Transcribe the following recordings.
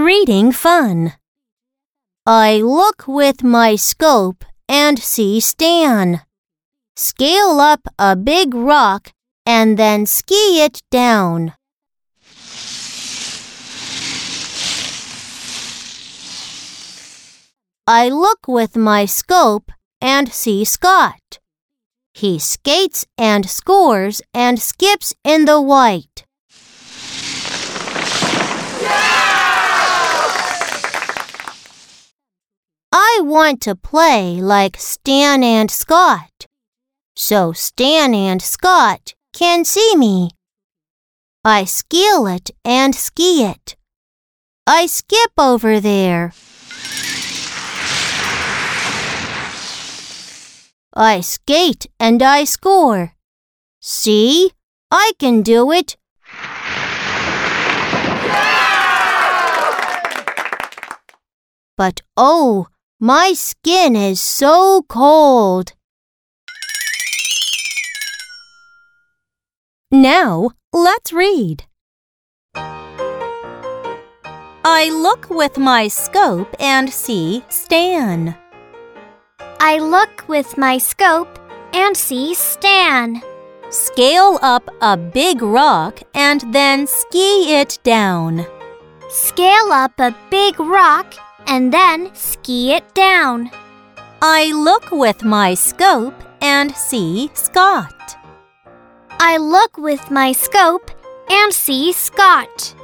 Reading fun. I look with my scope and see Stan. Scale up a big rock and then ski it down. I look with my scope and see Scott. He skates and scores and skips in the white. I want to play like Stan and Scott, so Stan and Scott can see me. I scale it and ski it. I skip over there. I skate and I score. See? I can do it. But oh, my skin is so cold. Now, let's read. I look with my scope and see Stan. I look with my scope and see Stan. Scale up a big rock and then ski it down. Scale up a big rock and then ski it down. I look with my scope and see Scott. I look with my scope and see Scott.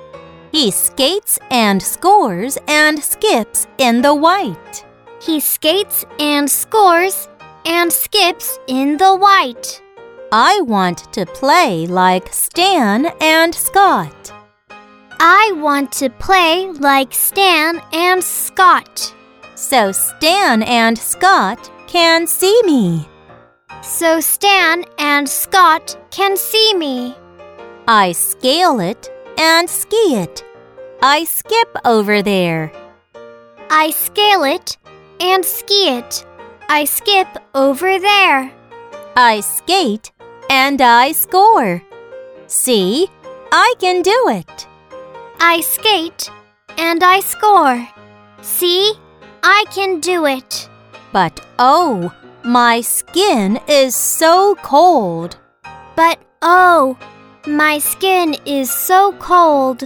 He skates and scores and skips in the white. He skates and scores and skips in the white. I want to play like Stan and Scott. I want to play like Stan and Scott. So Stan and Scott can see me. So Stan and Scott can see me. I scale it and ski it. I skip over there. I scale it and ski it. I skip over there. I skate and I score. See, I can do it. I skate and I score. See, I can do it. But oh, my skin is so cold. But oh, my skin is so cold.